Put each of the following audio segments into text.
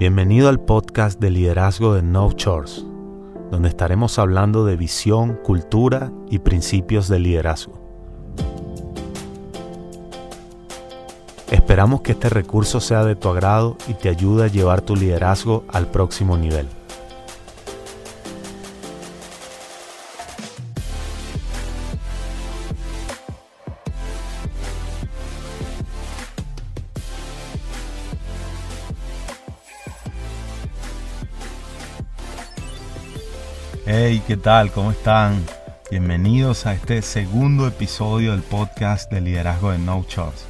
Bienvenido al podcast de liderazgo de No Chores, donde estaremos hablando de visión, cultura y principios de liderazgo. Esperamos que este recurso sea de tu agrado y te ayude a llevar tu liderazgo al próximo nivel. Hey, ¿qué tal? ¿Cómo están? Bienvenidos a este segundo episodio del podcast de liderazgo de No Charts.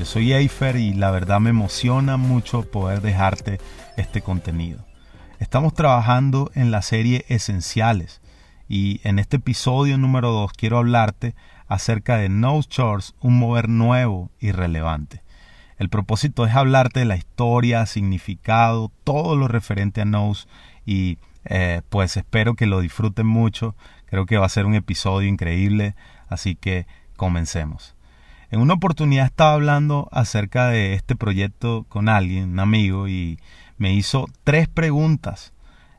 Yo soy Eifer y la verdad me emociona mucho poder dejarte este contenido. Estamos trabajando en la serie Esenciales y en este episodio número 2 quiero hablarte acerca de No Charts, un mover nuevo y relevante. El propósito es hablarte de la historia, significado, todo lo referente a Nose y eh, pues espero que lo disfruten mucho. Creo que va a ser un episodio increíble, así que comencemos. En una oportunidad estaba hablando acerca de este proyecto con alguien, un amigo, y me hizo tres preguntas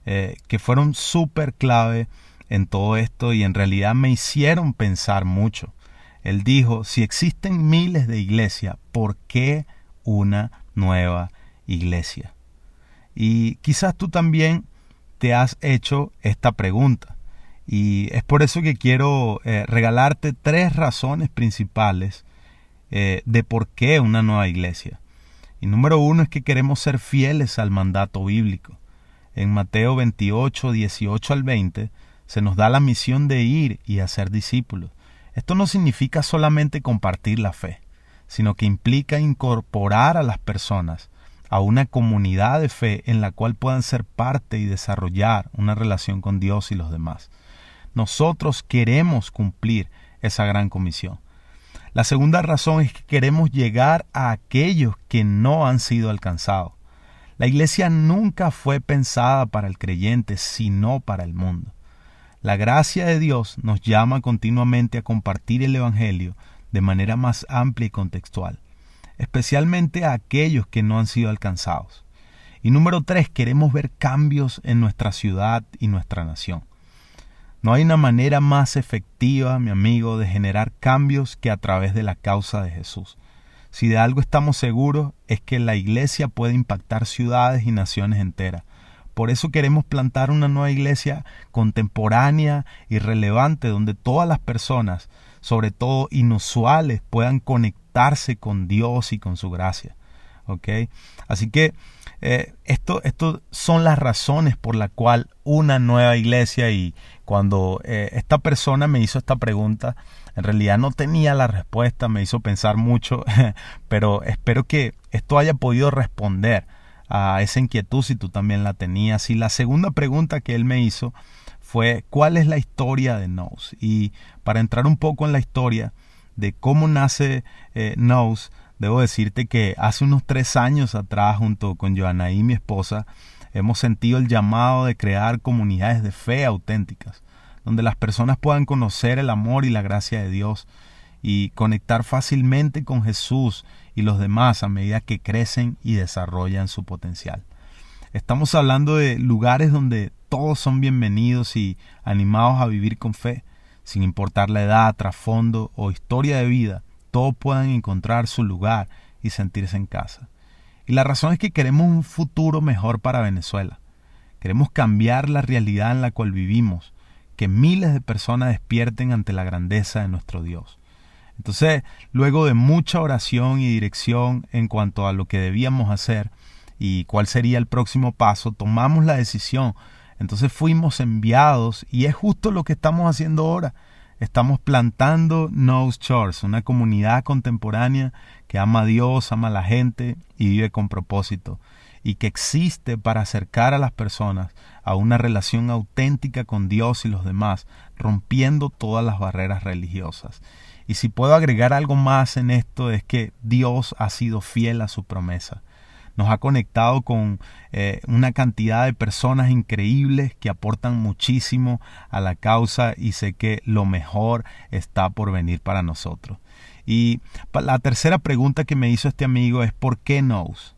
eh, que fueron súper clave en todo esto y en realidad me hicieron pensar mucho. Él dijo, si existen miles de iglesias, ¿por qué una nueva iglesia? Y quizás tú también te has hecho esta pregunta. Y es por eso que quiero eh, regalarte tres razones principales eh, de por qué una nueva iglesia. Y número uno es que queremos ser fieles al mandato bíblico. En Mateo 28, 18 al 20 se nos da la misión de ir y hacer discípulos. Esto no significa solamente compartir la fe, sino que implica incorporar a las personas a una comunidad de fe en la cual puedan ser parte y desarrollar una relación con Dios y los demás. Nosotros queremos cumplir esa gran comisión. La segunda razón es que queremos llegar a aquellos que no han sido alcanzados. La iglesia nunca fue pensada para el creyente, sino para el mundo. La gracia de Dios nos llama continuamente a compartir el Evangelio de manera más amplia y contextual especialmente a aquellos que no han sido alcanzados. Y número tres, queremos ver cambios en nuestra ciudad y nuestra nación. No hay una manera más efectiva, mi amigo, de generar cambios que a través de la causa de Jesús. Si de algo estamos seguros es que la iglesia puede impactar ciudades y naciones enteras. Por eso queremos plantar una nueva iglesia contemporánea y relevante donde todas las personas, sobre todo inusuales, puedan conectar con Dios y con su gracia. ¿ok? Así que eh, esto, son las razones por la cual una nueva iglesia y cuando eh, esta persona me hizo esta pregunta, en realidad no tenía la respuesta, me hizo pensar mucho, pero espero que esto haya podido responder a esa inquietud si tú también la tenías. Y la segunda pregunta que él me hizo fue, ¿cuál es la historia de Nose? Y para entrar un poco en la historia, de cómo nace eh, debo decirte que hace unos tres años atrás, junto con y mi esposa, hemos sentido el llamado de crear comunidades de fe auténticas, donde las personas puedan conocer el amor y la gracia de Dios y conectar fácilmente con Jesús y los demás a medida que crecen y desarrollan su potencial. Estamos hablando de lugares donde todos son bienvenidos y animados a vivir con fe, sin importar la edad, trasfondo o historia de vida, todos puedan encontrar su lugar y sentirse en casa. Y la razón es que queremos un futuro mejor para Venezuela. Queremos cambiar la realidad en la cual vivimos, que miles de personas despierten ante la grandeza de nuestro Dios. Entonces, luego de mucha oración y dirección en cuanto a lo que debíamos hacer y cuál sería el próximo paso, tomamos la decisión entonces fuimos enviados y es justo lo que estamos haciendo ahora. Estamos plantando Nose Church, una comunidad contemporánea que ama a Dios, ama a la gente y vive con propósito y que existe para acercar a las personas a una relación auténtica con Dios y los demás, rompiendo todas las barreras religiosas. Y si puedo agregar algo más en esto es que Dios ha sido fiel a su promesa nos ha conectado con eh, una cantidad de personas increíbles que aportan muchísimo a la causa y sé que lo mejor está por venir para nosotros. Y la tercera pregunta que me hizo este amigo es ¿por qué Nose?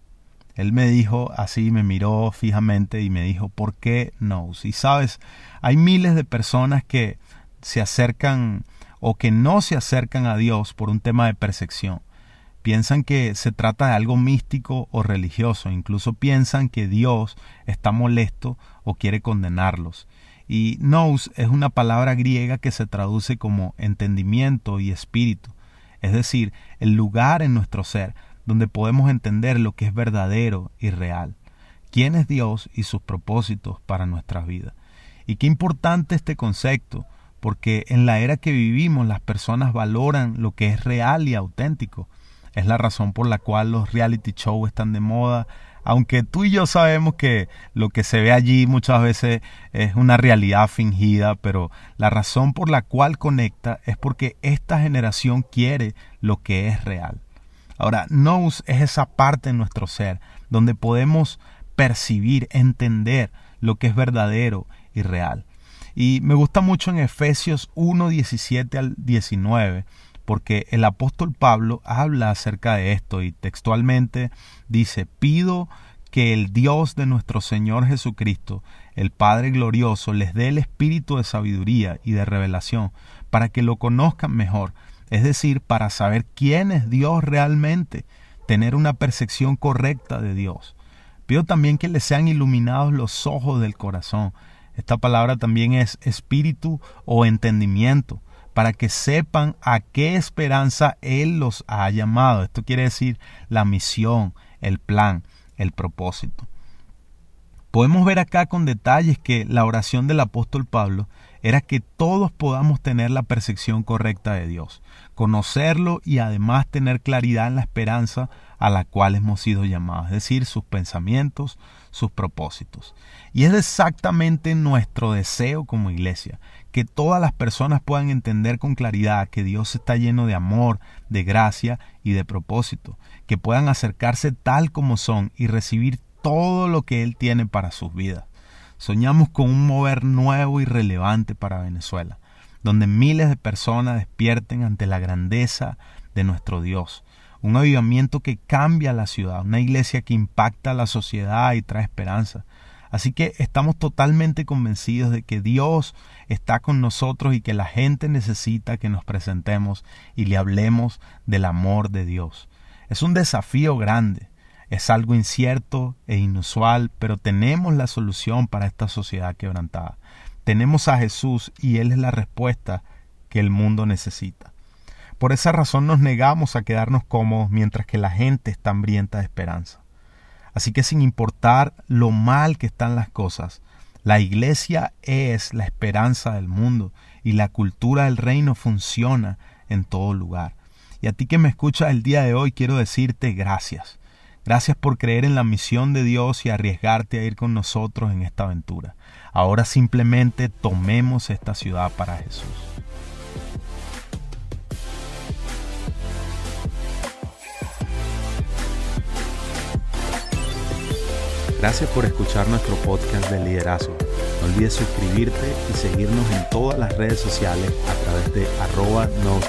Él me dijo así, me miró fijamente y me dijo, ¿por qué no? Y sabes, hay miles de personas que se acercan o que no se acercan a Dios por un tema de percepción. Piensan que se trata de algo místico o religioso, incluso piensan que Dios está molesto o quiere condenarlos. Y nous es una palabra griega que se traduce como entendimiento y espíritu, es decir, el lugar en nuestro ser donde podemos entender lo que es verdadero y real, quién es Dios y sus propósitos para nuestras vidas. Y qué importante este concepto, porque en la era que vivimos las personas valoran lo que es real y auténtico. Es la razón por la cual los reality shows están de moda, aunque tú y yo sabemos que lo que se ve allí muchas veces es una realidad fingida, pero la razón por la cual conecta es porque esta generación quiere lo que es real. Ahora, nous es esa parte en nuestro ser donde podemos percibir, entender lo que es verdadero y real. Y me gusta mucho en Efesios 1, 17 al 19, porque el apóstol Pablo habla acerca de esto y textualmente dice, pido que el Dios de nuestro Señor Jesucristo, el Padre glorioso, les dé el espíritu de sabiduría y de revelación, para que lo conozcan mejor es decir, para saber quién es Dios realmente, tener una percepción correcta de Dios. Pido también que les sean iluminados los ojos del corazón. Esta palabra también es espíritu o entendimiento, para que sepan a qué esperanza Él los ha llamado. Esto quiere decir la misión, el plan, el propósito. Podemos ver acá con detalles que la oración del apóstol Pablo era que todos podamos tener la percepción correcta de Dios, conocerlo y además tener claridad en la esperanza a la cual hemos sido llamados, es decir, sus pensamientos, sus propósitos. Y es exactamente nuestro deseo como iglesia, que todas las personas puedan entender con claridad que Dios está lleno de amor, de gracia y de propósito, que puedan acercarse tal como son y recibir todo lo que Él tiene para sus vidas. Soñamos con un mover nuevo y relevante para Venezuela, donde miles de personas despierten ante la grandeza de nuestro Dios, un avivamiento que cambia la ciudad, una iglesia que impacta la sociedad y trae esperanza. Así que estamos totalmente convencidos de que Dios está con nosotros y que la gente necesita que nos presentemos y le hablemos del amor de Dios. Es un desafío grande, es algo incierto e inusual, pero tenemos la solución para esta sociedad quebrantada. Tenemos a Jesús y Él es la respuesta que el mundo necesita. Por esa razón nos negamos a quedarnos cómodos mientras que la gente está hambrienta de esperanza. Así que sin importar lo mal que están las cosas, la iglesia es la esperanza del mundo y la cultura del reino funciona en todo lugar. Y a ti que me escuchas el día de hoy quiero decirte gracias. Gracias por creer en la misión de Dios y arriesgarte a ir con nosotros en esta aventura. Ahora simplemente tomemos esta ciudad para Jesús. Gracias por escuchar nuestro podcast de liderazgo. No olvides suscribirte y seguirnos en todas las redes sociales a través de arroba no